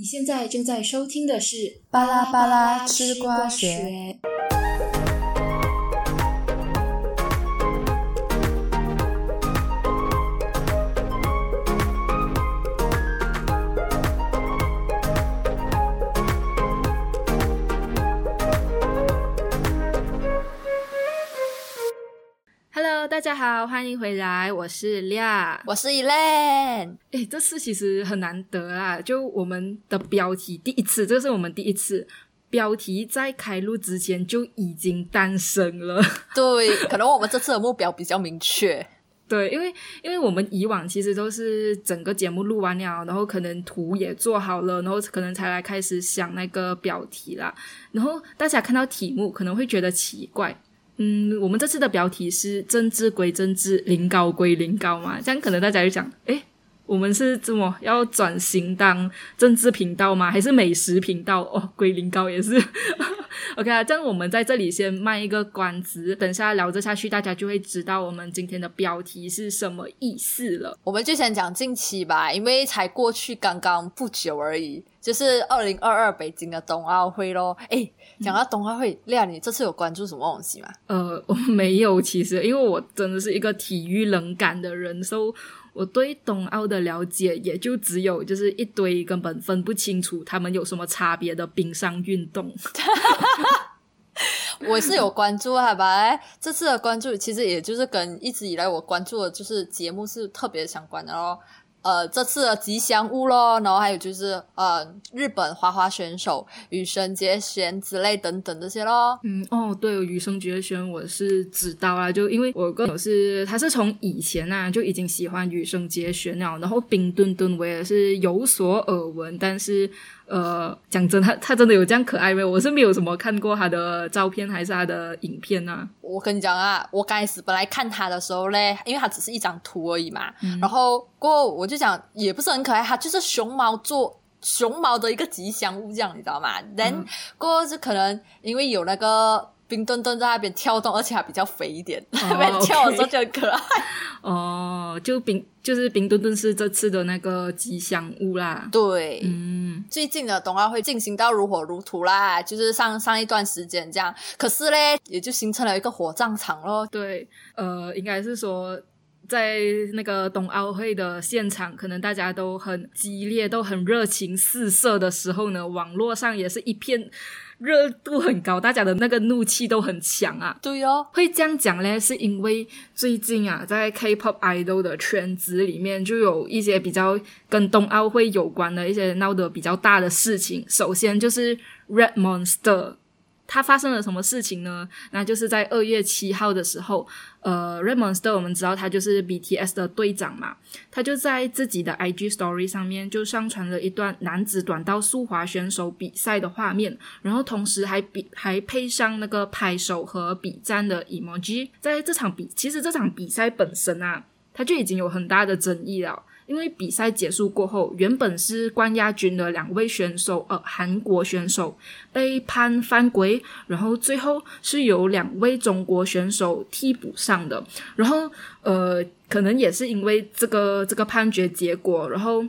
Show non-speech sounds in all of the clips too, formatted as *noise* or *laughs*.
你现在正在收听的是《巴拉巴拉吃瓜学》。大家好，欢迎回来，我是亮。我是 Elaine，诶，这次其实很难得啊，就我们的标题第一次，这是我们第一次标题在开录之前就已经诞生了。*laughs* 对，可能我们这次的目标比较明确。对，因为因为我们以往其实都是整个节目录完了，然后可能图也做好了，然后可能才来开始想那个标题啦。然后大家看到题目可能会觉得奇怪，嗯，我们这次的标题是“政治归政治，临高归临高”嘛，这样可能大家就想，诶，我们是怎么要转型当政治频道吗？还是美食频道？*laughs* 哦，归临高也是。*laughs* OK 啊，这样我们在这里先卖一个关子，等下聊着下去，大家就会知道我们今天的标题是什么意思了。我们就先讲近期吧，因为才过去刚刚不久而已，就是二零二二北京的冬奥会咯。哎，讲到冬奥会，亮，你这次有关注什么东西吗？呃，*laughs* 我没有，其实因为我真的是一个体育冷感的人，所以我对冬奥的了解也就只有就是一堆根本分不清楚他们有什么差别的冰上运动。*laughs* *laughs* 我是有关注，好吧？这次的关注其实也就是跟一直以来我关注的就是节目是特别相关的咯。呃，这次的吉祥物咯，然后还有就是呃，日本花花选手羽生结弦之类等等这些咯。嗯，哦，对，羽生结弦我是知道啊，就因为我个人是他是从以前啊就已经喜欢羽生结弦了，然后冰墩墩我也是有所耳闻，但是呃，讲真，他他真的有这样可爱没？我是没有什么看过他的照片还是他的影片啊。我跟你讲啊，我刚开始本来看他的时候嘞，因为他只是一张图而已嘛，然后过后我就讲也不是很可爱，他就是熊猫做熊猫的一个吉祥物这样，你知道吗？then 过后是可能因为有那个冰墩墩在那边跳动，而且还比较肥一点，*laughs* 那边跳的时候就很可爱。哦，就冰就是冰墩墩是这次的那个吉祥物啦。对，嗯，最近的冬奥会进行到如火如荼啦，就是上上一段时间这样，可是嘞，也就形成了一个火葬场咯。对，呃，应该是说。在那个冬奥会的现场，可能大家都很激烈，都很热情四射的时候呢，网络上也是一片热度很高，大家的那个怒气都很强啊。对哦，会这样讲嘞，是因为最近啊，在 K-pop idol 的圈子里面，就有一些比较跟冬奥会有关的一些闹得比较大的事情。首先就是 Red Monster。他发生了什么事情呢？那就是在二月七号的时候，呃，Red Monster 我们知道他就是 BTS 的队长嘛，他就在自己的 IG Story 上面就上传了一段男子短道速滑选手比赛的画面，然后同时还比还配上那个拍手和比赞的 emoji。在这场比，其实这场比赛本身啊，他就已经有很大的争议了。因为比赛结束过后，原本是冠亚军的两位选手，呃，韩国选手被判犯规，然后最后是由两位中国选手替补上的。然后，呃，可能也是因为这个这个判决结果，然后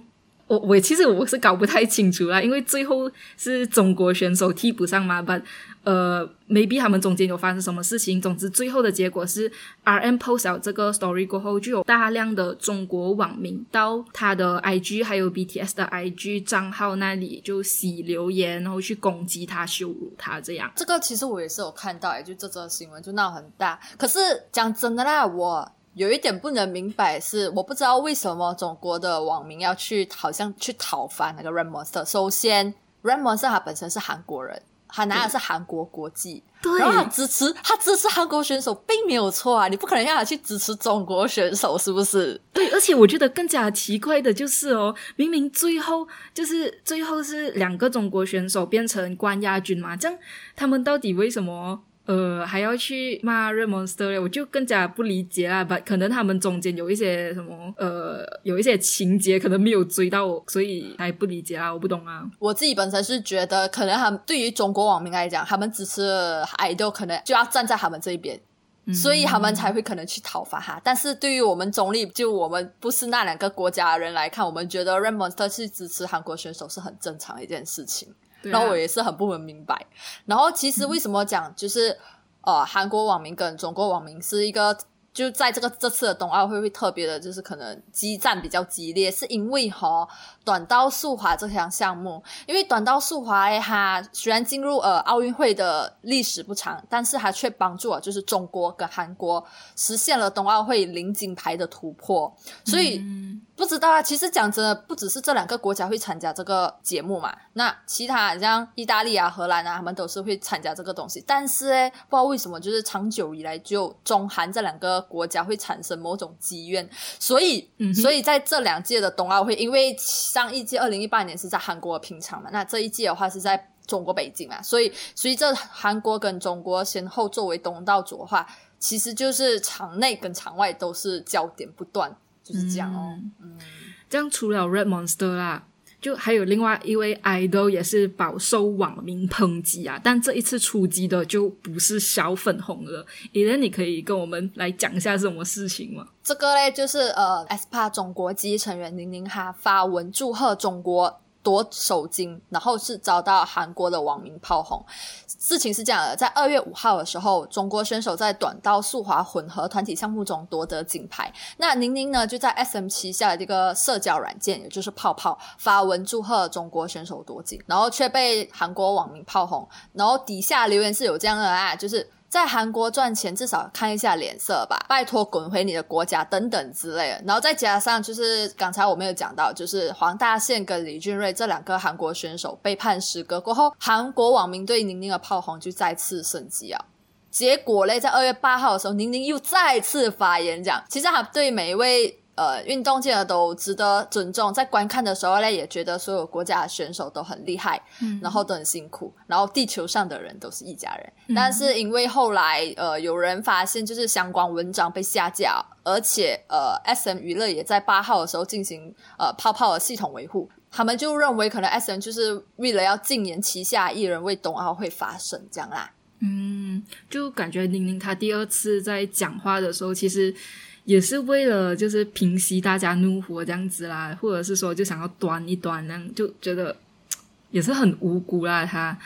我我其实我是搞不太清楚啦，因为最后是中国选手替补上嘛，但呃，maybe 他们中间有发生什么事情。总之，最后的结果是，R M post 了这个 story 过后，就有大量的中国网民到他的 I G 还有 B T S 的 I G 账号那里就洗留言，然后去攻击他、羞辱他这样。这个其实我也是有看到，就这则新闻就闹很大。可是讲真的啦，我有一点不能明白，是我不知道为什么中国的网民要去好像去讨伐那个 Red Monster。首先，Red Monster 他本身是韩国人。他拿的是韩国国籍，对，然后他支持他支持韩国选手，并没有错啊！你不可能让他去支持中国选手，是不是？对，而且我觉得更加奇怪的就是哦，明明最后就是最后是两个中国选手变成冠亚军嘛，这样他们到底为什么？呃，还要去骂 Red Monster 我就更加不理解啦。不，可能他们中间有一些什么，呃，有一些情节可能没有追到我，所以还不理解啊，我不懂啊。我自己本身是觉得，可能他们对于中国网民来讲，他们支持 idol 可能就要站在他们这一边。所以他们才会可能去讨伐他。但是对于我们中立，就我们不是那两个国家的人来看，我们觉得 Red Monster 去支持韩国选手是很正常的一件事情。然后我也是很不能明白。然后其实为什么讲就是呃，韩国网民跟中国网民是一个。就在这个这次的冬奥会会特别的，就是可能激战比较激烈，是因为哈短道速滑这项项目，因为短道速滑它虽然进入呃奥运会的历史不长，但是它却帮助了就是中国跟韩国实现了冬奥会零金牌的突破，所以不知道啊，其实讲真的，不只是这两个国家会参加这个节目嘛，那其他像意大利啊、荷兰啊，他们都是会参加这个东西，但是诶，不知道为什么，就是长久以来就中韩这两个。国家会产生某种积怨，所以，所以在这两届的冬奥会，因为上一季二零一八年是在韩国平昌嘛，那这一季的话是在中国北京嘛，所以，所以这韩国跟中国先后作为东道主的话，其实就是场内跟场外都是焦点不断，就是这样哦。嗯，这样除了 Red Monster 啦。就还有另外一位 idol 也是饱受网民抨击啊，但这一次出击的就不是小粉红了。伊莲，你可以跟我们来讲一下什么事情吗？这个嘞，就是呃 s p a 总国籍成员宁宁哈发文祝贺中国。夺首金，然后是遭到韩国的网民炮轰。事情是这样的，在二月五号的时候，中国选手在短道速滑混合团体项目中夺得金牌。那宁宁呢，就在 SM 旗下的这个社交软件，也就是泡泡发文祝贺中国选手夺金，然后却被韩国网民炮轰。然后底下留言是有这样的啊，就是。在韩国赚钱，至少看一下脸色吧，拜托滚回你的国家等等之类的。然后再加上，就是刚才我们有讲到，就是黄大宪跟李俊瑞这两个韩国选手被判失格过后，韩国网民对宁宁的炮轰就再次升级啊。结果嘞，在二月八号的时候，宁宁又再次发言讲，其实他对每一位。呃，运动界的都值得尊重，在观看的时候呢，也觉得所有国家的选手都很厉害，嗯，然后都很辛苦，然后地球上的人都是一家人。但是因为后来呃，有人发现就是相关文章被下架，而且呃，S M 娱乐也在八号的时候进行呃泡泡的系统维护，他们就认为可能 S M 就是为了要禁言旗下艺人为冬奥会发声这样啦。嗯，就感觉宁宁她第二次在讲话的时候，其实。也是为了就是平息大家怒火这样子啦，或者是说就想要端一端那样，就觉得也是很无辜啦。他，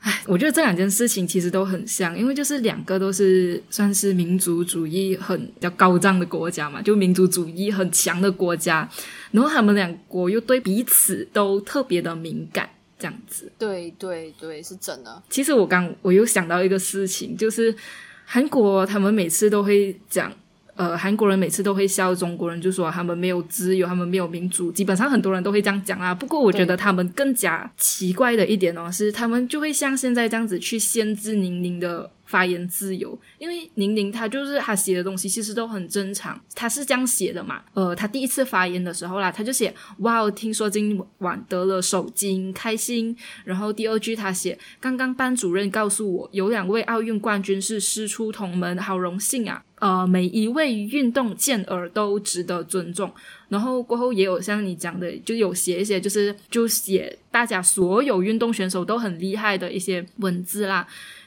唉，我觉得这两件事情其实都很像，因为就是两个都是算是民族主义很比较高涨的国家嘛，就民族主义很强的国家，然后他们两国又对彼此都特别的敏感，这样子。对对对，是真的。其实我刚我又想到一个事情，就是韩国他们每次都会讲。呃，韩国人每次都会笑中国人，就说他们没有自由，他们没有民主。基本上很多人都会这样讲啊。不过我觉得他们更加奇怪的一点哦，是他们就会像现在这样子去限制宁宁的。发言自由，因为宁宁她就是她写的东西其实都很正常，她是这样写的嘛。呃，她第一次发言的时候啦，她就写哇，听说今晚得了首金，开心。然后第二句她写，刚刚班主任告诉我，有两位奥运冠军是师出同门，好荣幸啊。呃，每一位运动健儿都值得尊重。然后过后也有像你讲的，就有写一些就是就写大家所有运动选手都很厉害的一些文字啦。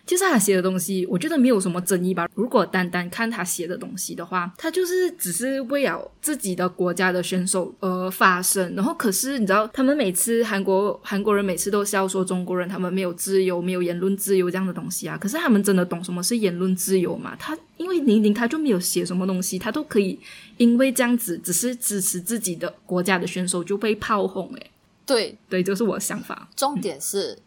其实他写的东西，我觉得没有什么争议吧。如果单单看他写的东西的话，他就是只是为了自己的国家的选手而发声。然后，可是你知道，他们每次韩国韩国人每次都笑说中国人他们没有自由，没有言论自由这样的东西啊。可是他们真的懂什么是言论自由吗？他因为宁宁他就没有写什么东西，他都可以因为这样子只是支持自己的国家的选手就被炮轰。诶，对对，就是我的想法。重点是。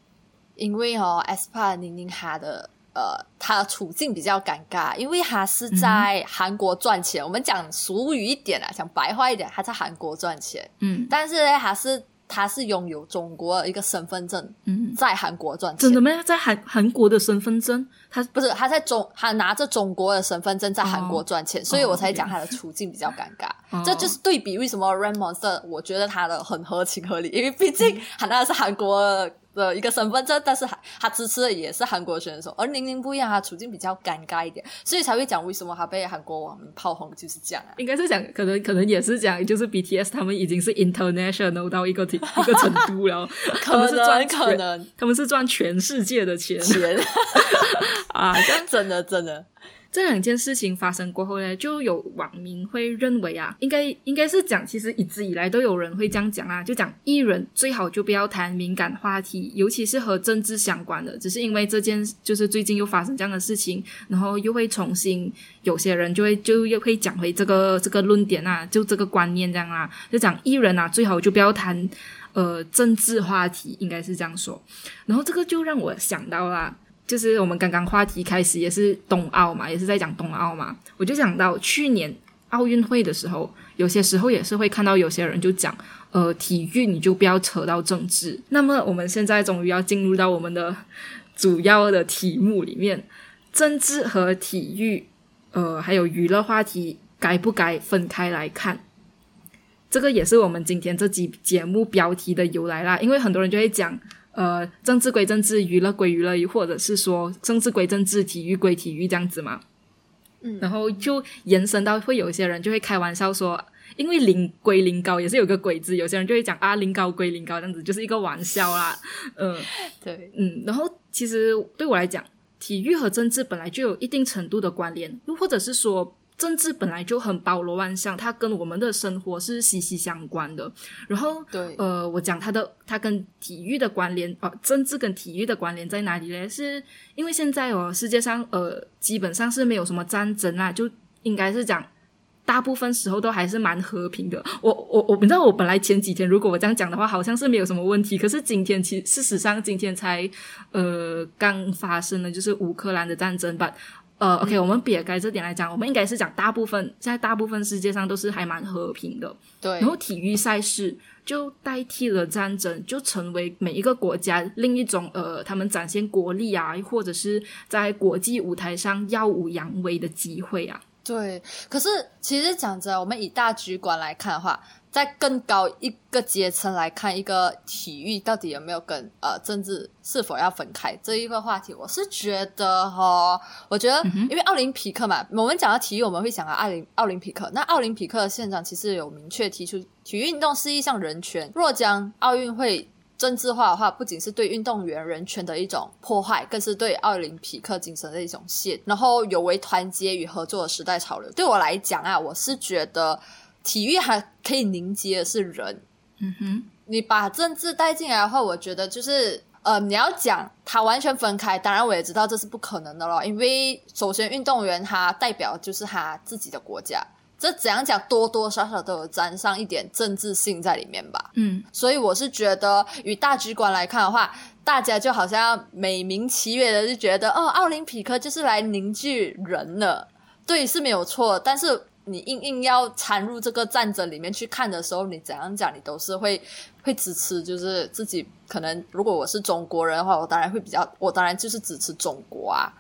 因为哦 s p a 宁宁哈的呃，他的处境比较尴尬，因为他是在韩国赚钱。我们讲俗语一点啊，讲白话一点，他在韩国赚钱。嗯，但是呢，他是他是拥有中国一个身份证，嗯，在韩国赚钱。真的吗？在韩韩国的身份证，他不是他在中，他拿着中国的身份证在韩国赚钱，所以我才讲他的处境比较尴尬。这就是对比为什么 Raymond 我觉得他的很合情合理，因为毕竟他那是韩国。的一个身份证，但是他他支持的也是韩国选手，而宁宁不一样，他处境比较尴尬一点，所以才会讲为什么他被韩国网民炮轰，就是这样啊。应该是讲，可能可能也是讲，就是 BTS 他们已经是 international 到一个一个程度了，*laughs* 可能赚可能。他们是赚全世界的钱。钱。*laughs* 啊，*laughs* 真的真的。这两件事情发生过后呢，就有网民会认为啊，应该应该是讲，其实一直以来都有人会这样讲啊，就讲艺人最好就不要谈敏感话题，尤其是和政治相关的。只是因为这件就是最近又发生这样的事情，然后又会重新有些人就会就又会讲回这个这个论点啊，就这个观念这样啊，就讲艺人啊最好就不要谈呃政治话题，应该是这样说。然后这个就让我想到啦。就是我们刚刚话题开始也是冬奥嘛，也是在讲冬奥嘛，我就想到去年奥运会的时候，有些时候也是会看到有些人就讲，呃，体育你就不要扯到政治。那么我们现在终于要进入到我们的主要的题目里面，政治和体育，呃，还有娱乐话题该不该分开来看？这个也是我们今天这集节目标题的由来啦，因为很多人就会讲。呃，政治归政治，娱乐归娱乐，或者是说政治归政治，体育归体育这样子嘛。嗯，然后就延伸到会有一些人就会开玩笑说，因为零归零高也是有个鬼字，有些人就会讲啊，零高归零高这样子，就是一个玩笑啦。嗯，*laughs* 对，嗯，然后其实对我来讲，体育和政治本来就有一定程度的关联，又或者是说。政治本来就很包罗万象，它跟我们的生活是息息相关的。然后，对，呃，我讲它的，它跟体育的关联，呃，政治跟体育的关联在哪里呢？是因为现在哦，世界上呃，基本上是没有什么战争啦，就应该是讲大部分时候都还是蛮和平的。我我我，你知道，我本来前几天如果我这样讲的话，好像是没有什么问题。可是今天，其事实上今天才呃刚发生了，就是乌克兰的战争吧。呃，OK，我们撇开这点来讲，我们应该是讲大部分在大部分世界上都是还蛮和平的。对，然后体育赛事就代替了战争，就成为每一个国家另一种呃，他们展现国力啊，或者是在国际舞台上耀武扬威的机会啊。对，可是其实讲着，我们以大局观来看的话。在更高一个阶层来看，一个体育到底有没有跟呃政治是否要分开这一个话题，我是觉得哈，我觉得因为奥林匹克嘛，我们讲到体育，我们会想到奥林奥林匹克。那奥林匹克的现场其实有明确提出，体育运动是一项人权。若将奥运会政治化的话，不仅是对运动员人权的一种破坏，更是对奥林匹克精神的一种亵。然后有违团结与合作的时代潮流。对我来讲啊，我是觉得。体育还可以凝结的是人，嗯哼，你把政治带进来的话，我觉得就是呃，你要讲它完全分开，当然我也知道这是不可能的了，因为首先运动员他代表就是他自己的国家，这怎样讲多多少少都有沾上一点政治性在里面吧，嗯，所以我是觉得与大局观来看的话，大家就好像美名其曰的就觉得哦，奥林匹克就是来凝聚人的，对是没有错，但是。你硬硬要掺入这个战争里面去看的时候，你怎样讲，你都是会会支持，就是自己可能如果我是中国人的话，我当然会比较，我当然就是支持中国啊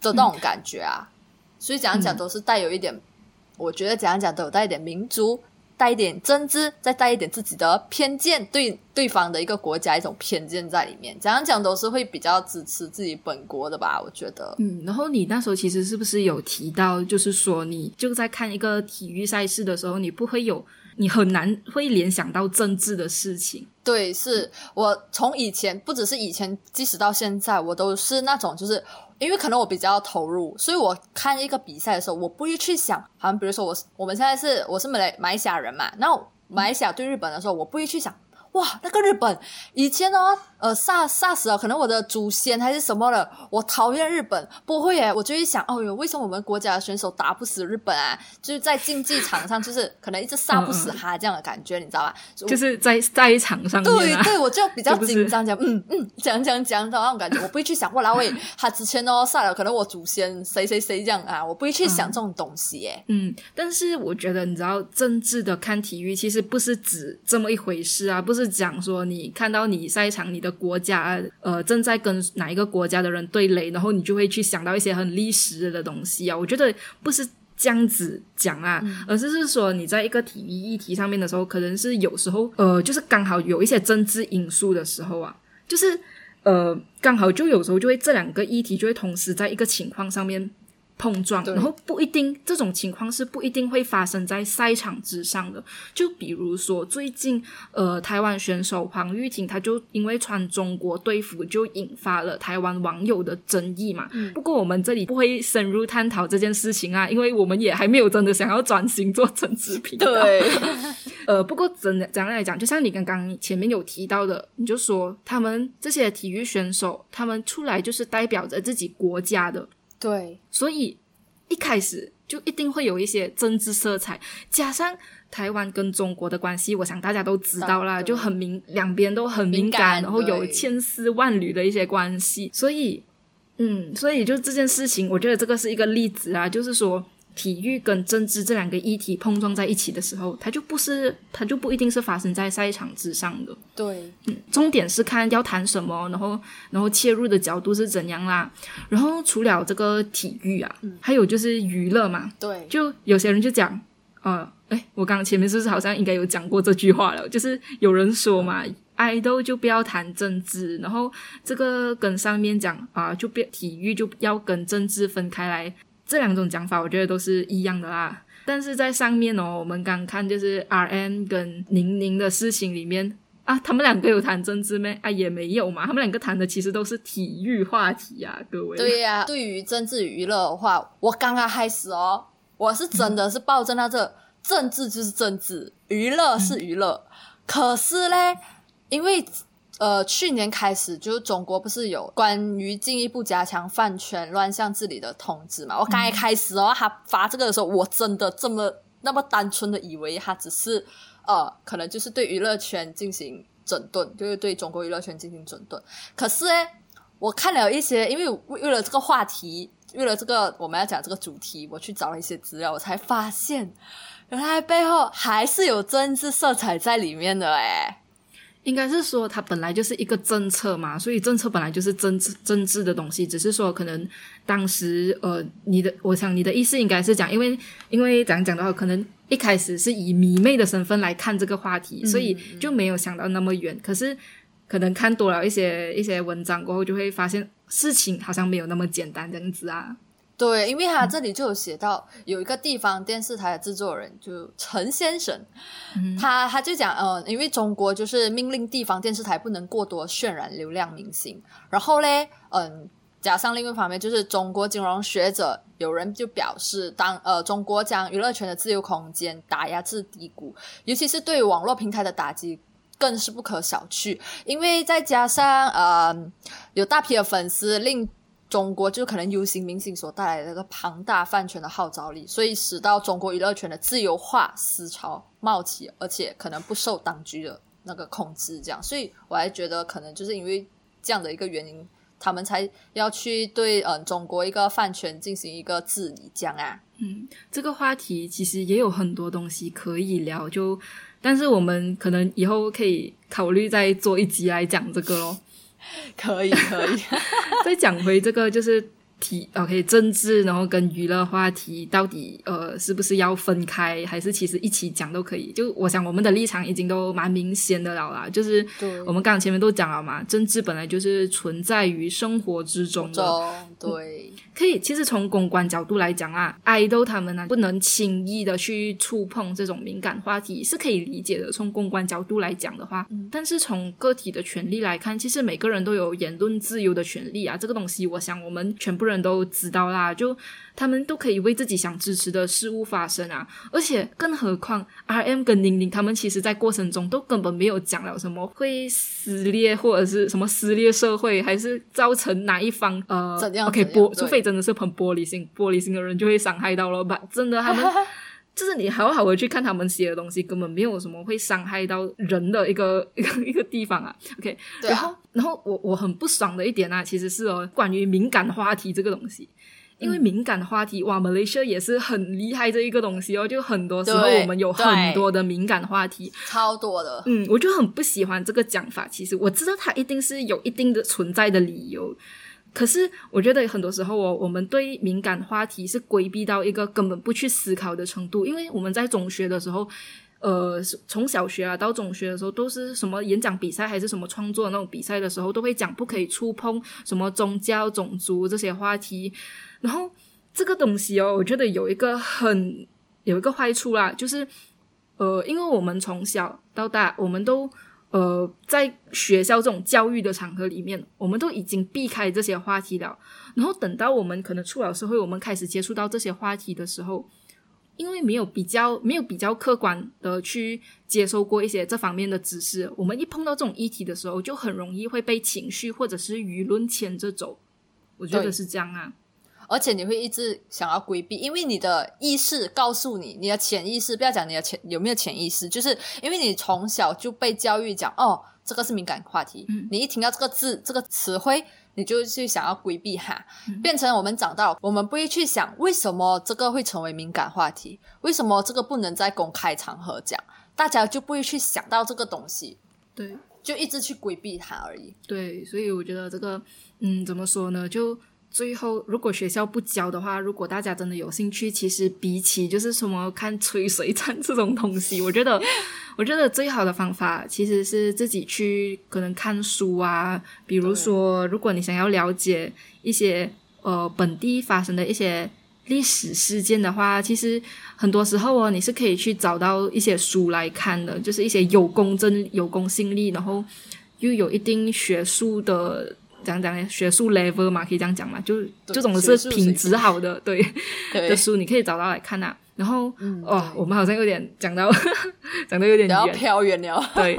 的那种感觉啊。所以怎样讲都是带有一点，我觉得怎样讲都有带一点民族。带一点真知，再带一点自己的偏见，对对方的一个国家一种偏见在里面。讲样讲都是会比较支持自己本国的吧？我觉得。嗯，然后你那时候其实是不是有提到，就是说你就在看一个体育赛事的时候，你不会有，你很难会联想到政治的事情。对，是我从以前不只是以前，即使到现在，我都是那种就是。因为可能我比较投入，所以我看一个比赛的时候，我不会去想，好像比如说我我们现在是我是马来马来西亚人嘛，那马来西亚对日本的时候，我不会去想。哇，那个日本以前呢，呃，杀杀死了可能我的祖先还是什么的。我讨厌日本，不会耶，我就会想，哦哟，为什么我们国家的选手打不死日本啊？就是在竞技场上，就是可能一直杀不死他这样的感觉，你知道吧？*laughs* 就是在在场上，对对，我就比较紧张，讲嗯嗯，讲讲讲的那种感觉，我不会去想，哇，那位他之前哦杀了可能我祖先谁谁谁这样啊，我不会去想这种东西耶。嗯，但是我觉得你知道，政治的看体育其实不是指这么一回事啊，不是。是讲说你看到你赛场，你的国家呃正在跟哪一个国家的人对垒，然后你就会去想到一些很历史的东西啊。我觉得不是这样子讲啊，而是是说你在一个体育议题上面的时候，可能是有时候呃就是刚好有一些政治因素的时候啊，就是呃刚好就有时候就会这两个议题就会同时在一个情况上面。碰撞，然后不一定这种情况是不一定会发生在赛场之上的。就比如说最近，呃，台湾选手黄玉婷，她就因为穿中国队服，就引发了台湾网友的争议嘛。不过我们这里不会深入探讨这件事情啊，因为我们也还没有真的想要转型做政治频道。对，*laughs* 呃，不过真的怎样来讲，就像你刚刚前面有提到的，你就说他们这些体育选手，他们出来就是代表着自己国家的。对，所以一开始就一定会有一些政治色彩，加上台湾跟中国的关系，我想大家都知道啦，就很敏，两边都很敏感，然后有千丝万缕的一些关系，所以，嗯，所以就这件事情，我觉得这个是一个例子啊，就是说。体育跟政治这两个议题碰撞在一起的时候，它就不是，它就不一定是发生在赛场之上的。对，嗯，重点是看要谈什么，然后，然后切入的角度是怎样啦。然后除了这个体育啊，还有就是娱乐嘛。对，就有些人就讲，呃，哎，我刚刚前面是不是好像应该有讲过这句话了？就是有人说嘛，爱豆就不要谈政治，然后这个跟上面讲啊，就别体育就要跟政治分开来。这两种讲法，我觉得都是一样的啦。但是在上面哦，我们刚看就是 R N 跟宁宁的事情里面啊，他们两个有谈政治没？啊，也没有嘛。他们两个谈的其实都是体育话题啊，各位。对呀，对于政治娱乐的话，我刚刚开始哦，我是真的是抱着那这政治就是政治，娱乐是娱乐。可是嘞，因为。呃，去年开始就是中国不是有关于进一步加强饭圈乱象治理的通知嘛？我刚一开始哦，他发这个的时候，我真的这么那么单纯的以为他只是呃，可能就是对娱乐圈进行整顿，就是对中国娱乐圈进行整顿。可是呢，我看了一些，因为为了这个话题，为了这个我们要讲这个主题，我去找了一些资料，我才发现原来背后还是有政治色彩在里面的诶应该是说，它本来就是一个政策嘛，所以政策本来就是政治政治的东西，只是说可能当时呃，你的，我想你的意思应该是讲，因为因为怎样讲的话，可能一开始是以迷妹的身份来看这个话题，所以就没有想到那么远。可是可能看多了一些一些文章过后，就会发现事情好像没有那么简单这样子啊。对，因为他这里就有写到，有一个地方电视台的制作人，就陈先生，他他就讲，呃，因为中国就是命令地方电视台不能过多渲染流量明星，然后嘞，嗯，加上另一方面，就是中国金融学者有人就表示，当呃中国将娱乐圈的自由空间打压至低谷，尤其是对网络平台的打击更是不可小觑，因为再加上呃有大批的粉丝令。中国就可能 U 型明星所带来的那个庞大饭圈的号召力，所以使到中国娱乐圈的自由化思潮冒起，而且可能不受当局的那个控制。这样，所以我还觉得可能就是因为这样的一个原因，他们才要去对嗯中国一个饭圈进行一个治理。这样啊，嗯，这个话题其实也有很多东西可以聊，就但是我们可能以后可以考虑再做一集来讲这个咯。*laughs* 可以，可以。*laughs* 再讲回这个，就是体 OK 政治，然后跟娱乐话题到底呃是不是要分开，还是其实一起讲都可以？就我想我们的立场已经都蛮明显的了啦，就是我们刚刚前面都讲了嘛，政治本来就是存在于生活之中的，对。*laughs* 可以，其实从公关角度来讲啊，爱豆他们呢不能轻易的去触碰这种敏感话题是可以理解的。从公关角度来讲的话，但是从个体的权利来看，其实每个人都有言论自由的权利啊。这个东西，我想我们全部人都知道啦。就他们都可以为自己想支持的事物发声啊。而且，更何况 R M 跟宁宁他们其实在过程中都根本没有讲了什么会撕裂或者是什么撕裂社会，还是造成哪一方呃怎样？OK，玻，除非真的是很玻璃心，玻璃心的人就会伤害到了吧？真的，他们 *laughs* 就是你好好的去看他们写的东西，根本没有什么会伤害到人的一个一个 *laughs* 一个地方啊。OK，然后然后我我很不爽的一点啊，其实是哦，关于敏感话题这个东西，因为敏感话题哇，Malaysia 也是很厉害这一个东西哦，就很多时候我们有很多的敏感话题，超多的。嗯，我就很不喜欢这个讲法。其实我知道它一定是有一定的存在的理由。可是，我觉得很多时候哦，我们对敏感话题是规避到一个根本不去思考的程度。因为我们在中学的时候，呃，从小学啊到中学的时候，都是什么演讲比赛还是什么创作那种比赛的时候，都会讲不可以触碰什么宗教、种族这些话题。然后，这个东西哦，我觉得有一个很有一个坏处啦，就是呃，因为我们从小到大，我们都呃在学校这种教育的场合里面，我们都已经避开这些话题了。然后等到我们可能出了社会，我们开始接触到这些话题的时候，因为没有比较，没有比较客观的去接受过一些这方面的知识，我们一碰到这种议题的时候，就很容易会被情绪或者是舆论牵着走。我觉得是这样啊。而且你会一直想要规避，因为你的意识告诉你，你的潜意识不要讲你的潜有没有潜意识，就是因为你从小就被教育讲哦，这个是敏感话题，你一听到这个字这个词汇，你就去想要规避哈，变成我们长大，我们不会去想为什么这个会成为敏感话题，为什么这个不能在公开场合讲，大家就不会去想到这个东西，对，就一直去规避它而已。对，所以我觉得这个，嗯，怎么说呢？就最后，如果学校不教的话，如果大家真的有兴趣，其实比起就是什么看吹水战这种东西，我觉得，*laughs* 我觉得最好的方法其实是自己去可能看书啊。比如说，如果你想要了解一些呃本地发生的一些历史事件的话，其实很多时候哦，你是可以去找到一些书来看的，就是一些有公正、有公信力，然后又有一定学术的。讲讲学术 level 嘛，可以这样讲嘛，就这种是品质好的，*laughs* 对的书，你可以找到来看呐。然后，哦，我们好像有点讲到 *laughs* 讲的有点远，飘远了。对，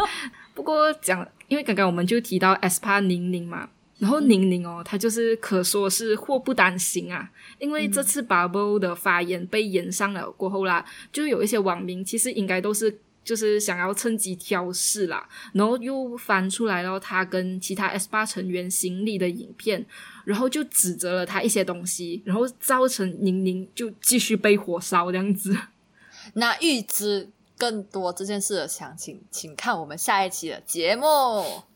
不过讲，因为刚刚我们就提到 SPA 宁宁嘛，然后宁宁哦，他就是可说是祸不单行啊，因为这次 Bubble 的发言被延上了过后啦，就有一些网民其实应该都是。就是想要趁机挑事啦，然后又翻出来了他跟其他 S 八成员行李的影片，然后就指责了他一些东西，然后造成宁宁就继续被火烧这样子。那预知更多这件事的详情，请看我们下一期的节目。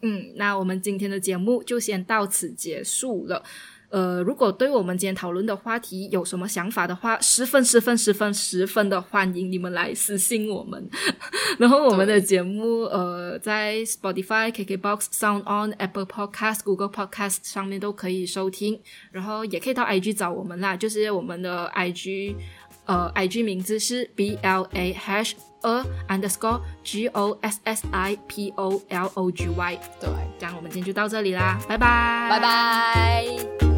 嗯，那我们今天的节目就先到此结束了。呃，如果对我们今天讨论的话题有什么想法的话，十分十分十分十分的欢迎你们来私信我们。*laughs* 然后我们的节目呃，在 Spotify、KKBox、Sound On、Apple Podcast、Google Podcast 上面都可以收听。然后也可以到 IG 找我们啦，就是我们的 IG 呃 IG 名字是 B L A Hash 二 Underscore G O S S I P O L O G Y。对，这样我们今天就到这里啦，拜拜，拜拜。